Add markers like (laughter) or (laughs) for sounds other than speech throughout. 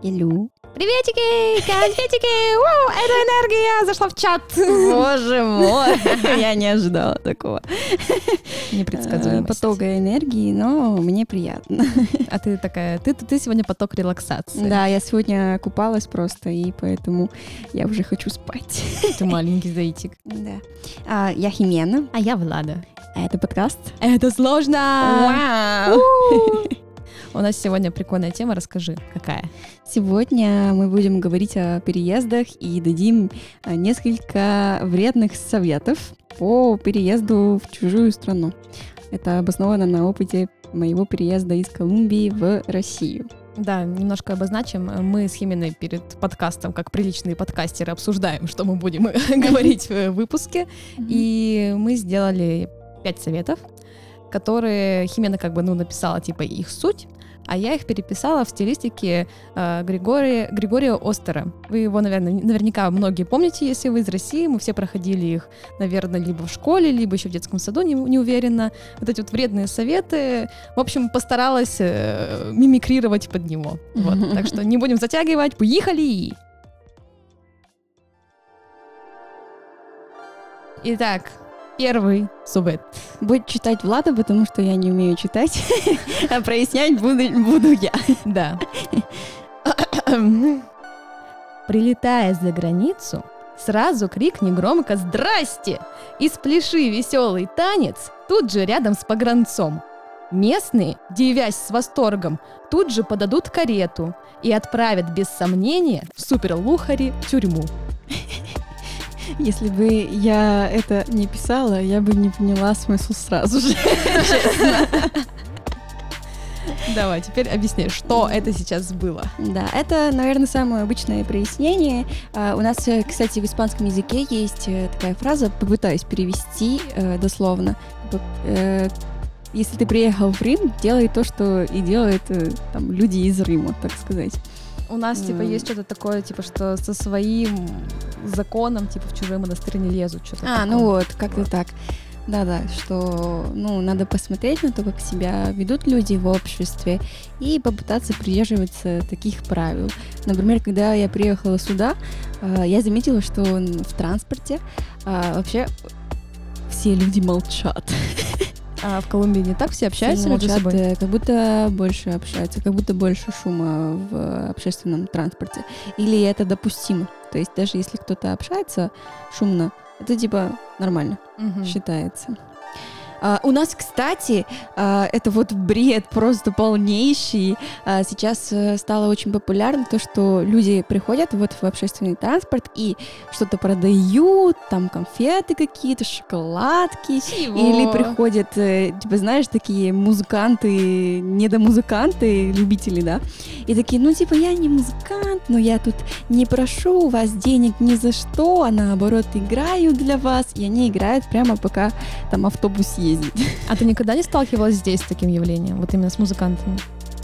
Hello. Приветики, конфетики! Вау, это энергия зашла в чат. Боже мой, (laughs) я не ожидала такого. Непредсказуемость. Потока энергии, но мне приятно. А ты такая, ты, ты сегодня поток релаксации. Да, я сегодня купалась просто, и поэтому я уже хочу спать. Ты маленький зайчик. Да. А, я Химена. А я Влада. А это подкаст. Это сложно! Вау! У нас сегодня прикольная тема, расскажи, какая? Сегодня мы будем говорить о переездах и дадим а, несколько вредных советов по переезду в чужую страну. Это обосновано на опыте моего переезда из Колумбии в Россию. Да, немножко обозначим. Мы с Химиной перед подкастом, как приличные подкастеры, обсуждаем, что мы будем (laughs) говорить в выпуске. И мы сделали пять советов, которые Химена как бы ну, написала типа их суть, а я их переписала в стилистике э, Григория, Григория Остера. Вы его, наверное, наверняка многие помните, если вы из России. Мы все проходили их, наверное, либо в школе, либо еще в детском саду, не, не уверена. Вот эти вот вредные советы. В общем, постаралась э, мимикрировать под него. Вот. Так что не будем затягивать, поехали! Итак, первый совет. Будет читать Влада, потому что я не умею читать, (laughs) а прояснять буду, буду я. Да. Прилетая за границу, сразу крикни громко «Здрасте!» и спляши веселый танец тут же рядом с погранцом. Местные, девясь с восторгом, тут же подадут карету и отправят без сомнения в суперлухари тюрьму. Если бы я это не писала, я бы не поняла смысл сразу же. Давай, теперь объясни, что это сейчас было. Да, это, наверное, самое обычное прояснение. А, у нас, э, кстати, в испанском языке есть э, такая фраза, попытаюсь перевести э, дословно. Если ты приехал в Рим, делай то, что и делают там люди из Рима, так сказать. У нас, типа, М. есть что-то такое, типа, что со своим законом, типа, в чужой монастырь не лезут, что-то А, такое. ну вот, как-то Вот. так. Да-да, что, ну, надо посмотреть на то, как себя ведут люди в обществе и попытаться придерживаться таких правил. Например, когда я приехала сюда, а, я заметила, что в транспорте а, вообще все люди молчат. А в Колумбии не так все общаются Сильно между молчат, собой? э, как будто больше общаются, как будто больше шума в общественном транспорте. Или это допустимо. То есть даже если кто-то общается шумно, это типа нормально Мгм. считается. А, у нас, кстати, а, это вот бред просто полнейший. А, сейчас э, стало очень популярно то, что люди приходят вот в общественный транспорт и что-то продают, там конфеты какие-то, шоколадки. Или приходят, э, типа, знаешь, такие музыканты, недомузыканты, любители, да, и такие, ну, типа, я не музыкант, но я тут не прошу у вас денег ни за что, а наоборот играю для вас, и они играют прямо пока там автобус ездит. А ты никогда не сталкивалась здесь с таким явлением, вот именно с музыкантами?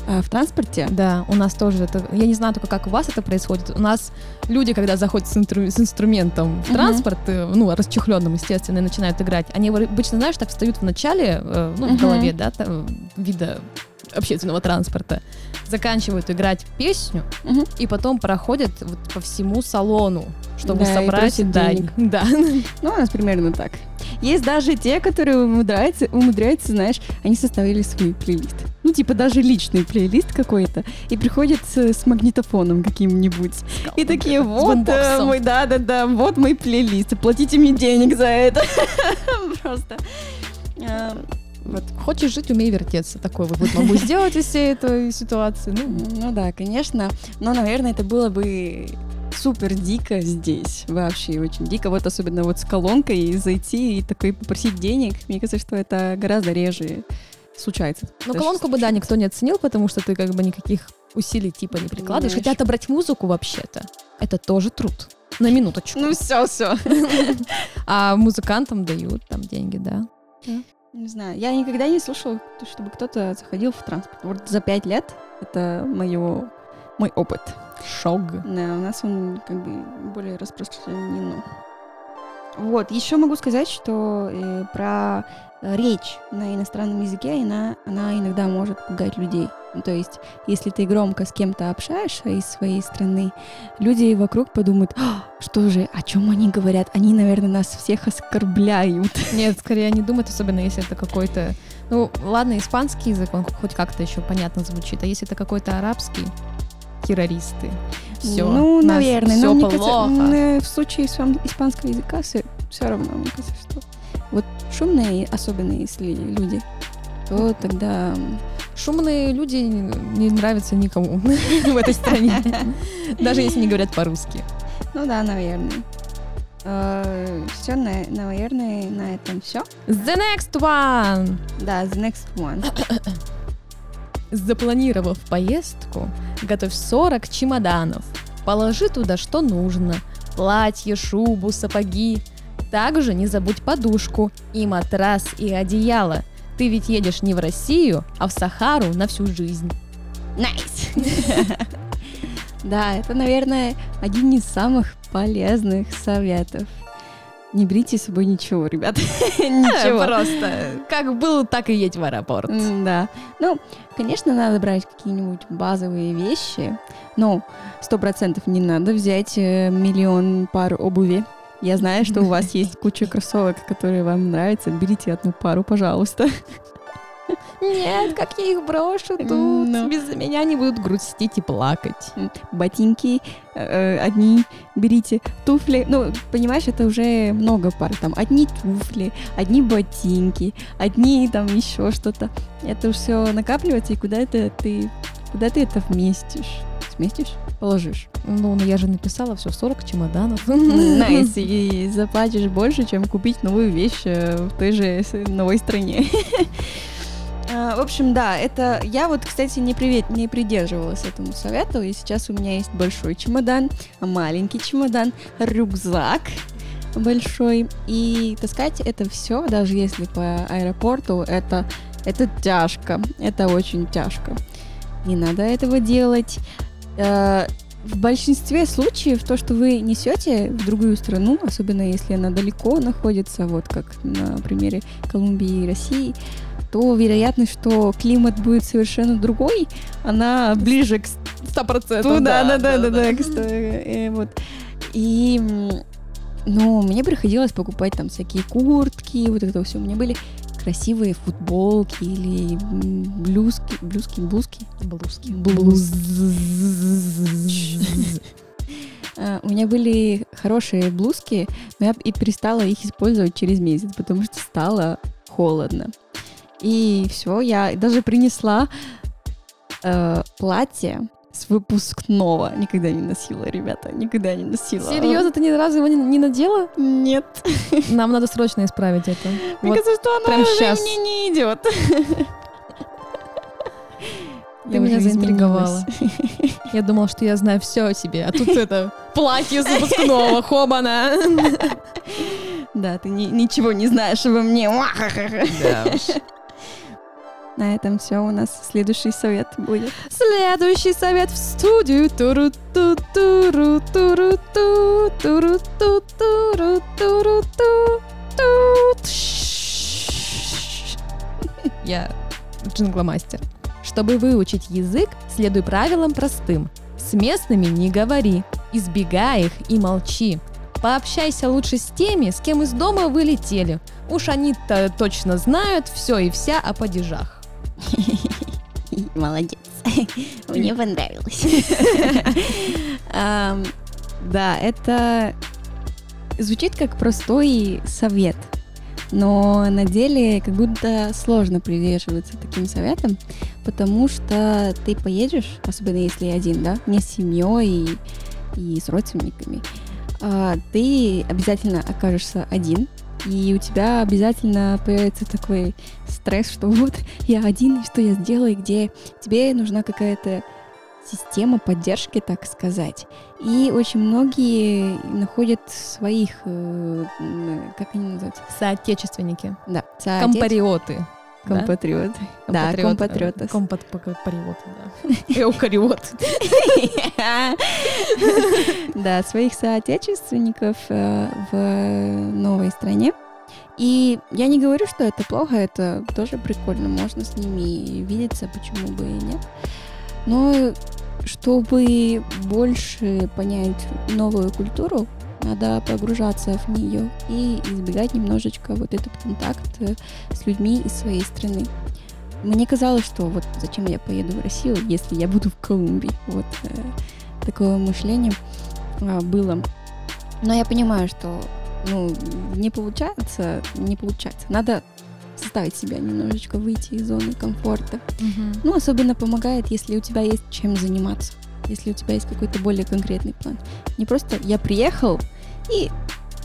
А в транспорте? Да, у нас тоже это... Я не знаю только, как у вас это происходит. У нас люди, когда заходят с, интру- с инструментом в транспорт, э, ну, расчехленным, естественно, и начинают играть, они обычно, знаешь, так встают в начале, э, ну, Мгм. в голове, да, там, вида общественного транспорта, заканчивают играть песню, Мгм. и потом проходят вот по всему салону, чтобы Да, собрать дань. денег. (laughs) Да. Ну, у нас примерно так. Есть даже те, которые умудряются, умудряются, знаешь, они составили свой плейлист. Ну, типа даже личный плейлист какой-то. И приходят с, с магнитофоном каким-нибудь. И такие, вот э, мой, да-да-да, вот мой плейлист. Платите мне денег за это. (laughs) Просто. Вот. Хочешь жить, умей вертеться. Такой вот могу (laughs) сделать из всей этой ситуации. Ну, Ну да, конечно. Но, наверное, это было бы супер дико здесь. Вообще очень дико. Вот особенно вот с колонкой зайти и такой попросить денег. Мне кажется, что это гораздо реже случается. Ну, Даже колонку бы, да, никто не оценил, потому что ты как бы никаких усилий типа не прикладываешь. Знаешь. Хотя отобрать музыку вообще-то, это тоже труд. На минуточку. Ну все, все. (laughs) А музыкантам дают там деньги, да. Не знаю, я никогда не слышала, чтобы кто-то заходил в транспорт. Вот за пять лет это моё, мой опыт. Шог. Да, у нас он как бы более распространено. Вот, еще могу сказать, что э, про речь на иностранном языке, она, она иногда может пугать людей. То есть, если ты громко с кем-то общаешься из своей страны, люди вокруг подумают, «А, что же, о чем они говорят? Они, наверное, нас всех оскорбляют. Нет, скорее они думают, особенно если это какой-то... Ну, ладно, испанский язык, он хоть как-то еще понятно звучит, а если это какой-то арабский, террористы, все, ну, наверное, все но мне плохо. кажется, в случае испан- испанского языка все, равно, мне кажется, что вот шумные, особенно если люди, то тогда Шумные люди не нравятся никому (laughs) в этой стране, даже если не говорят по-русски. ну да, наверное. все, наверное, на этом все. The next one! Да, the next one. (coughs) Запланировав поездку, готовь 40 чемоданов. Положи туда, что нужно. Платье, шубу, сапоги. Также не забудь подушку и матрас и одеяло. Ты ведь едешь не в Россию, а в Сахару на всю жизнь. Nice! Да, это, наверное, один из самых полезных советов. Не берите с собой ничего, ребят. (laughs) Ничего. Просто как был, так и едь в аэропорт. Да. Ну, конечно, надо брать какие-нибудь базовые вещи, но сто процентов не надо взять э, миллион пар обуви. Я знаю, что у вас (laughs) есть куча кроссовок, которые вам нравятся. Берите одну пару, пожалуйста. Нет, как я их брошу тут. Ну. Без меня они будут грустить и плакать. Ботинки э, одни берите, туфли. Ну, понимаешь, это уже много пар. Там одни туфли, одни ботинки, одни там еще что-то. Это все накапливается, и куда это ты, куда ты это вместишь? Сместишь? Положишь. Ну, ну я же написала все 40 чемоданов. (laughs) Nice, и заплатишь больше, чем купить новую вещь э, в той же новой стране. (laughs) А, В общем, да, это я вот, кстати, не, привет, не придерживалась этому совету, и сейчас у меня есть большой чемодан, маленький чемодан, рюкзак большой, и таскать это все, даже если по аэропорту, это, это тяжко, это очень тяжко. Не надо этого делать. Э, в большинстве случаев то, что вы несете в другую страну, особенно если она далеко находится, вот как на примере Колумбии и России, то вероятность, что климат будет совершенно другой, она ближе к Сто процентов. ну, да, да, да, да, да, к ста- э, вот. И, ну, мне приходилось покупать там всякие куртки, вот это все. У меня были красивые футболки или м, блузки, блузки, блузки. Блузки. Блуз. А, У меня были хорошие блузки, но я и перестала их использовать через месяц, потому что стало холодно. И все, я даже принесла э, платье с выпускного. Никогда не носила, ребята, никогда не носила. Серьезно, ты ни разу его не, не надела? Нет. Нам надо срочно исправить это. Мне Вот кажется, что она прям уже щас. мне не идет. Ты меня заинтриговала. Я думала, что я знаю все о тебе, а тут это платье с выпускного, хобана. Да, ты ни- ничего не знаешь обо мне. Да уж. На этом все. У нас следующий совет будет. Следующий совет в студию. Туру-ту, туру-туру-ту, туру-ту, туру-туру-ту, ту. Я джингломастер. Чтобы выучить язык, следуй правилам простым. С местными не говори, избегай их и молчи. Пообщайся лучше с теми, с кем из дома вылетели. Уж они-то точно знают все и вся о падежах. (laughs) Молодец. (laughs) Мне понравилось. (laughs) Да, это звучит как простой совет, но на деле как будто сложно придерживаться таким советом, потому что ты поедешь, особенно если один, да, не с семьей и, и с родственниками, а, ты обязательно окажешься один, и у тебя обязательно появится такой стресс, что вот (laughs) я один, и что я сделаю, где тебе нужна какая-то система поддержки, так сказать. И очень многие находят своих, э, м, как они называются? Соотечественники. Да, соотече- Компариоты. Компатриоты. Да, компатриоты. Компатриоты, да. (laughs) Эукариот. (laughs) Да, своих соотечественников э, в новой стране. И я не говорю, что это плохо, это тоже прикольно, можно с ними видеться, почему бы и нет. Но чтобы больше понять новую культуру, надо погружаться в нее и избегать немножечко вот этот контакт э, с людьми из своей страны. Мне казалось, что вот зачем я поеду в Россию, если я буду в Колумбии. Вот э, такое мышление э, было. Но я понимаю, что ну, не получается, не получается. Надо заставить себя немножечко выйти из зоны комфорта. Угу. Ну, особенно помогает, если у тебя есть чем заниматься, если у тебя есть какой-то более конкретный план. Не просто я приехал и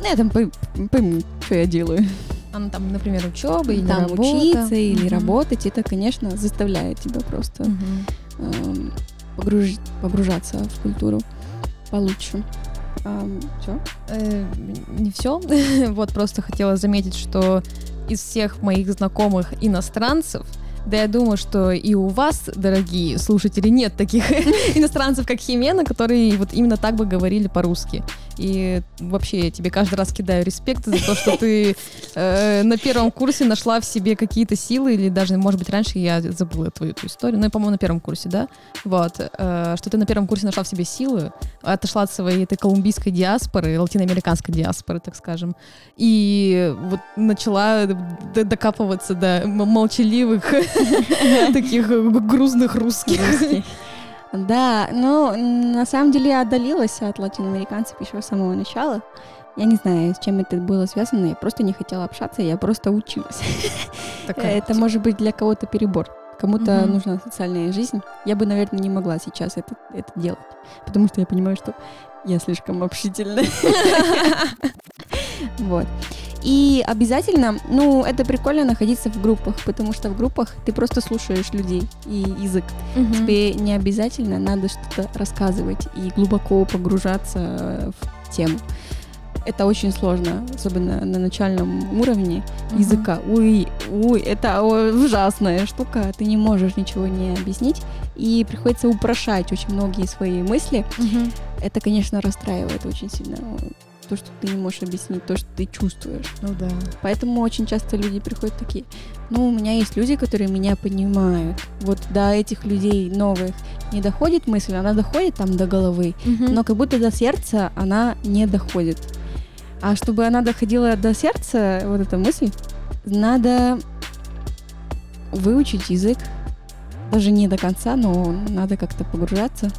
на этом пойму, что я делаю. А, ну, там, например, учеба или там работа. учиться или угу. работать, это, конечно, заставляет тебя просто угу. э, погруж... погружаться в культуру получше. Um, все? Э, не все. (laughs) вот просто хотела заметить, что из всех моих знакомых иностранцев да я думаю, что и у вас, дорогие слушатели, нет таких (laughs) иностранцев, как Химена, которые вот именно так бы говорили по-русски. И вообще я тебе каждый раз кидаю респект за то, что ты э, на первом курсе нашла в себе какие-то силы, или даже, может быть, раньше я забыла твою эту историю, ну, я, по-моему, на первом курсе, да? Вот, э, что ты на первом курсе нашла в себе силы, отошла от своей этой колумбийской диаспоры, латиноамериканской диаспоры, так скажем, и вот начала докапываться до молчаливых (laughs) таких грузных русских. Да, ну, на самом деле я отдалилась от латиноамериканцев еще с самого начала. Я не знаю, с чем это было связано, я просто не хотела общаться, я просто училась. (laughs) Такая это может быть для кого-то перебор. Кому-то угу. нужна социальная жизнь. Я бы, наверное, не могла сейчас это, это делать, потому что я понимаю, что я слишком общительная. (laughs) Вот. И обязательно, ну, это прикольно находиться в группах, потому что в группах ты просто слушаешь людей и язык. Угу. Тебе не обязательно надо что-то рассказывать и глубоко погружаться в тему. Это очень сложно, особенно на начальном уровне угу. языка. Ой, ой, это ужасная штука, ты не можешь ничего не объяснить, и приходится упрощать очень многие свои мысли. Угу. Это, конечно, расстраивает очень сильно то, что ты не можешь объяснить, то, что ты чувствуешь. Ну да. Поэтому очень часто люди приходят такие, ну, у меня есть люди, которые меня понимают. Вот до этих людей новых не доходит мысль, она доходит там до головы, угу. но как будто до сердца она не доходит. А чтобы она доходила до сердца, вот эта мысль, надо выучить язык. Даже не до конца, но надо как-то погружаться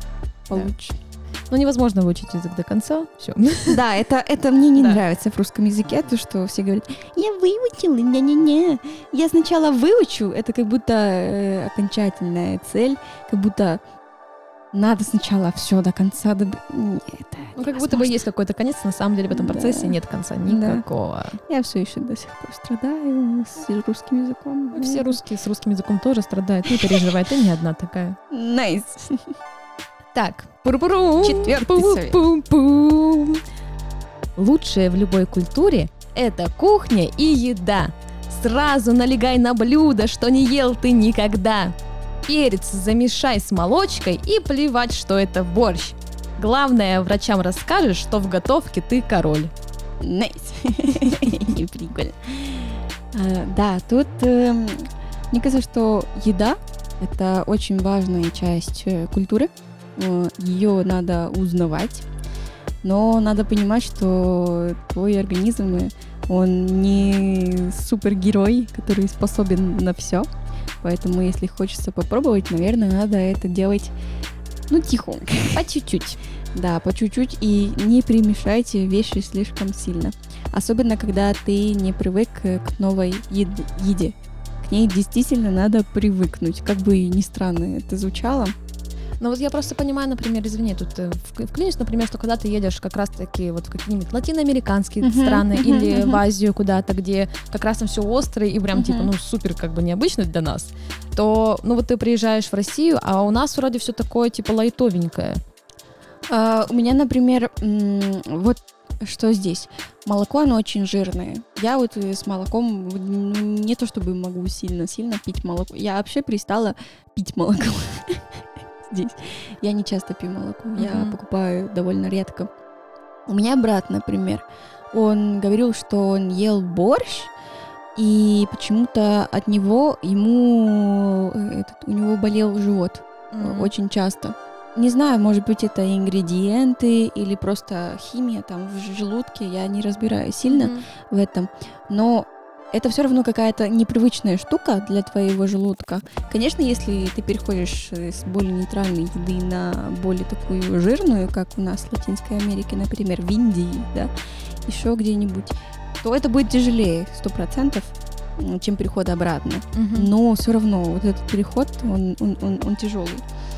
получше. Да. Ну, невозможно выучить язык до конца. Все. (laughs) Да, это, это мне не да. нравится в русском языке, то, что все говорят, я выучил, не-не-не. Я сначала выучу, это как будто э, окончательная цель, как будто надо сначала все до конца доб... Нет, ну, как будто бы есть какой-то конец, на самом деле в этом процессе да. нет конца никакого. Да. Я все еще до сих пор страдаю с русским языком. Все русские с русским языком тоже страдают. Не переживай, ты не одна такая. Nice. Nice. (laughs) Так, четвертый совет. Лучшее в любой культуре – это кухня и еда. Сразу налегай на блюдо, что не ел ты никогда. Перец замешай с молочкой и плевать, что это борщ. Главное, врачам расскажешь, что в готовке ты король. Nice. (laughs) Прикольно. А, да, тут эм, мне кажется, что еда – это очень важная часть э, культуры. Э, ее надо узнавать, но надо понимать, что твой организм, он не супергерой, который способен на все. Поэтому, если хочется попробовать, наверное, надо это делать, ну, тихонько, (laughs) по чуть-чуть. Да, по чуть-чуть и не примешайте вещи слишком сильно. Особенно, когда ты не привык к новой еде. К ней действительно надо привыкнуть. Как бы ни странно это звучало, но вот я просто понимаю, например, извини, тут э, вклинюсь, например, что когда ты едешь как раз-таки вот в какие-нибудь латиноамериканские uh-huh, страны uh-huh, или uh-huh. в Азию куда-то, где как раз там все острое и прям uh-huh. типа, ну, супер как бы необычно для нас, то, ну, вот ты приезжаешь в Россию, а у нас вроде все такое типа лайтовенькое. Uh, у меня, например, вот что здесь? Молоко, оно очень жирное. Я вот э, с молоком ну, не то чтобы могу сильно-сильно пить молоко. Я вообще перестала пить молоко (laughs) здесь. Я не часто пью молоко, я Мгм. покупаю довольно редко. У меня брат, например, он говорил, что он ел борщ, и почему-то от него ему э, этот, у него болел живот Мгм. очень часто. Не знаю, может быть, это ингредиенты или просто химия там в желудке, я не разбираюсь сильно Мгм. в этом, но это все равно какая-то непривычная штука для твоего желудка. Конечно, если ты переходишь э, с более нейтральной еды на более такую жирную, как у нас в Латинской Америке, например, в Индии, да, еще где-нибудь, то это будет тяжелее, сто процентов, чем переход обратно. Мгм. Но все равно вот этот переход, он, он, он, он тяжелый.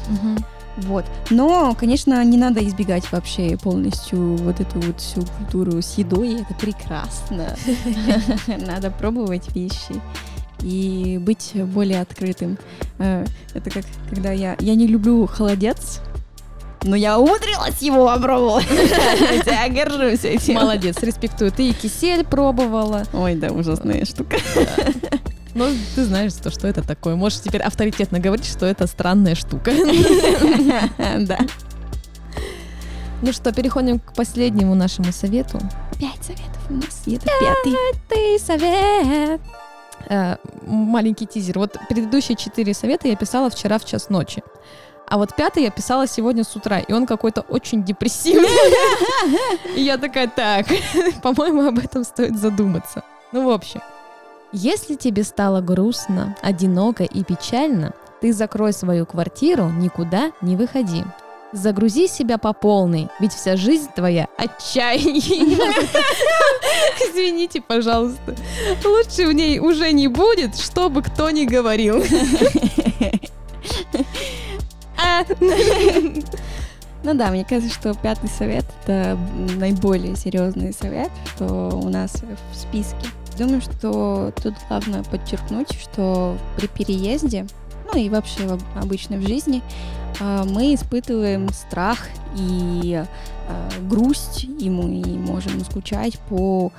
Мгм. Вот. Но, конечно, не надо избегать вообще полностью вот эту вот всю культуру с едой. Это прекрасно. (laughs) Надо пробовать вещи и быть более открытым. Э, Это как когда я... Я не люблю холодец, но я умудрилась его попробовать. (laughs) Я горжусь этим. Молодец, респектую. Ты и кисель пробовала. Ой, да, ужасная штука. Но ты знаешь, то, что это такое. Можешь теперь авторитетно говорить, что это странная штука. (laughs) Да. Ну что, переходим к последнему нашему совету. Пять советов у нас, и это пятый. Ты совет. Э, маленький тизер. Вот предыдущие четыре совета я писала вчера в час ночи. А вот пятый я писала сегодня с утра, и он какой-то очень депрессивный. (laughs) И я такая, так, (laughs) по-моему, об этом стоит задуматься. Ну, в общем, если тебе стало грустно, одиноко и печально, ты закрой свою квартиру, никуда не выходи. Загрузи себя по полной, ведь вся жизнь твоя отчаяние. (laughs) Извините, пожалуйста. Лучше в ней уже не будет, что бы кто ни говорил. А, Ну да, мне кажется, что пятый совет это наиболее серьезный совет, что у нас в списке. Думаю, что тут главное подчеркнуть, что при переезде, ну и вообще в- обычно в жизни, а, мы испытываем страх и а, грусть, и мы можем скучать по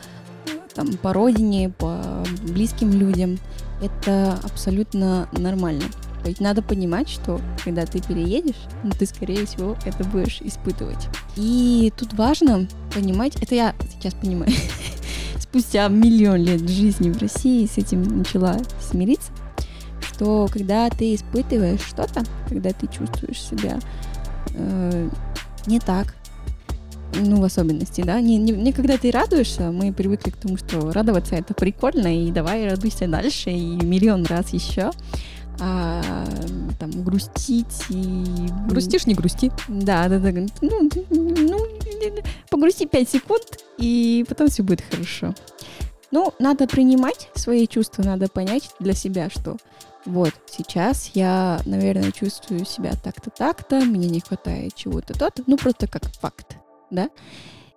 там, по родине, по близким людям. Это абсолютно нормально. То есть надо понимать, что когда ты переедешь, ну, ты, скорее всего, это будешь испытывать. И тут важно понимать, это я сейчас понимаю, (laughs) спустя миллион лет жизни в России с этим начала смириться, что когда ты испытываешь что-то, когда ты чувствуешь себя э, не так, ну, в особенности, да, не, не, не когда ты радуешься, мы привыкли к тому, что радоваться это прикольно, и давай радуйся дальше, и миллион раз еще, а там грустить и... Грустишь, не грусти. Да, да, да. Ну, ну, погрусти 5 секунд, и потом все будет хорошо. Ну, надо принимать свои чувства, надо понять для себя, что вот сейчас я, наверное, чувствую себя так-то, так-то, мне не хватает чего-то, то-то, ну просто как факт, да?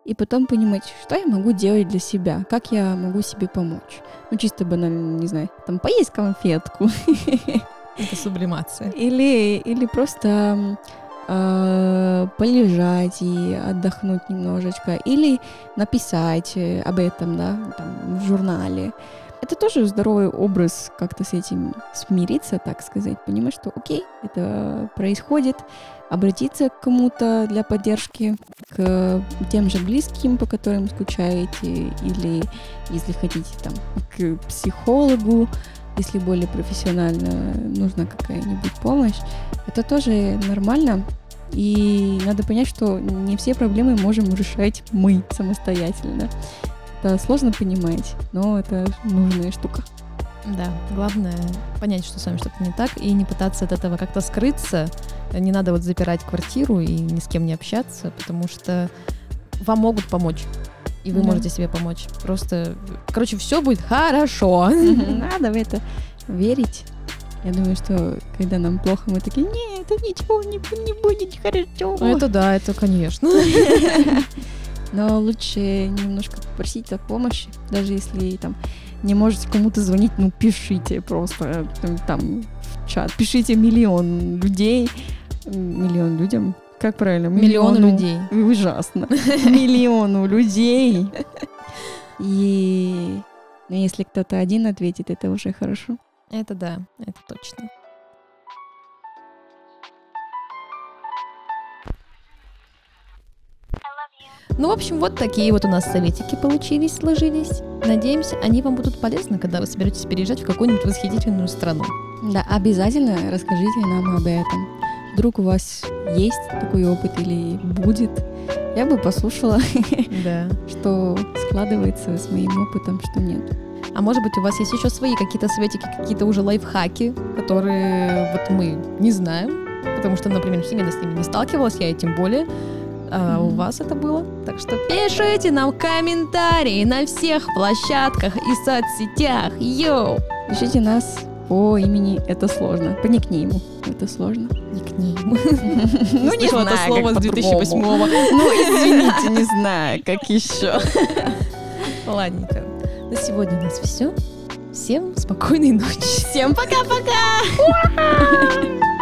И потом понимать, что я могу делать для себя, как я могу себе помочь. Ну, чисто банально, не знаю, там, поесть конфетку, Это сублимация. или, или просто э, полежать и отдохнуть немножечко, или написать э, об этом, да, там, в журнале. Это тоже здоровый образ как-то с этим смириться, так сказать, понимать, что окей, это происходит, обратиться к кому-то для поддержки, к тем же близким, по которым скучаете, или, если хотите, там, к психологу, если более профессионально нужна какая-нибудь помощь, это тоже нормально. И надо понять, что не все проблемы можем решать мы самостоятельно. Это сложно понимать, но это нужная штука. Да, главное понять, что с вами что-то не так, и не пытаться от этого как-то скрыться. Не надо вот запирать квартиру и ни с кем не общаться, потому что вам могут помочь. И вы Да. можете себе помочь. Просто, короче, все будет хорошо. (laughs) Надо в это верить. Я думаю, что когда нам плохо, мы такие, нет, ничего не, не будет хорошо. Ну, Это да, это конечно. (laughs) Но лучше немножко попросить о помощи, даже если там не можете кому-то звонить, ну пишите просто э, там в чат, пишите миллион людей, миллион людям, как правильно? Миллионы Миллиону- людей. (laughs) Ужасно. Миллиону людей. И Но если кто-то один ответит, это уже хорошо. Это да, это точно. Ну, в общем, вот такие вот у нас советики получились, сложились. Надеемся, они вам будут полезны, когда вы соберетесь переезжать в какую-нибудь восхитительную страну. Да, обязательно расскажите нам об этом. Вдруг у вас есть такой опыт или будет. Я бы послушала, Да. (laughs) что складывается с моим опытом, что нет. А может быть, у вас есть еще свои какие-то советики, какие-то уже лайфхаки, которые вот мы не знаем, потому что, например, Химена с ними не сталкивалась, я и тем более. А у Мгм. вас это было. Так что пишите нам комментарии на всех площадках и соцсетях. Йоу! Пишите нас по имени «Это сложно», по никнейму «Это сложно». Никнейм. (laughs) Ну, не Слышала это знаю, слово с по-другому. 2008 Ну, извините, не знаю, как еще. (laughs) Ладненько. На сегодня у нас все. Всем спокойной ночи. Всем пока-пока! (laughs)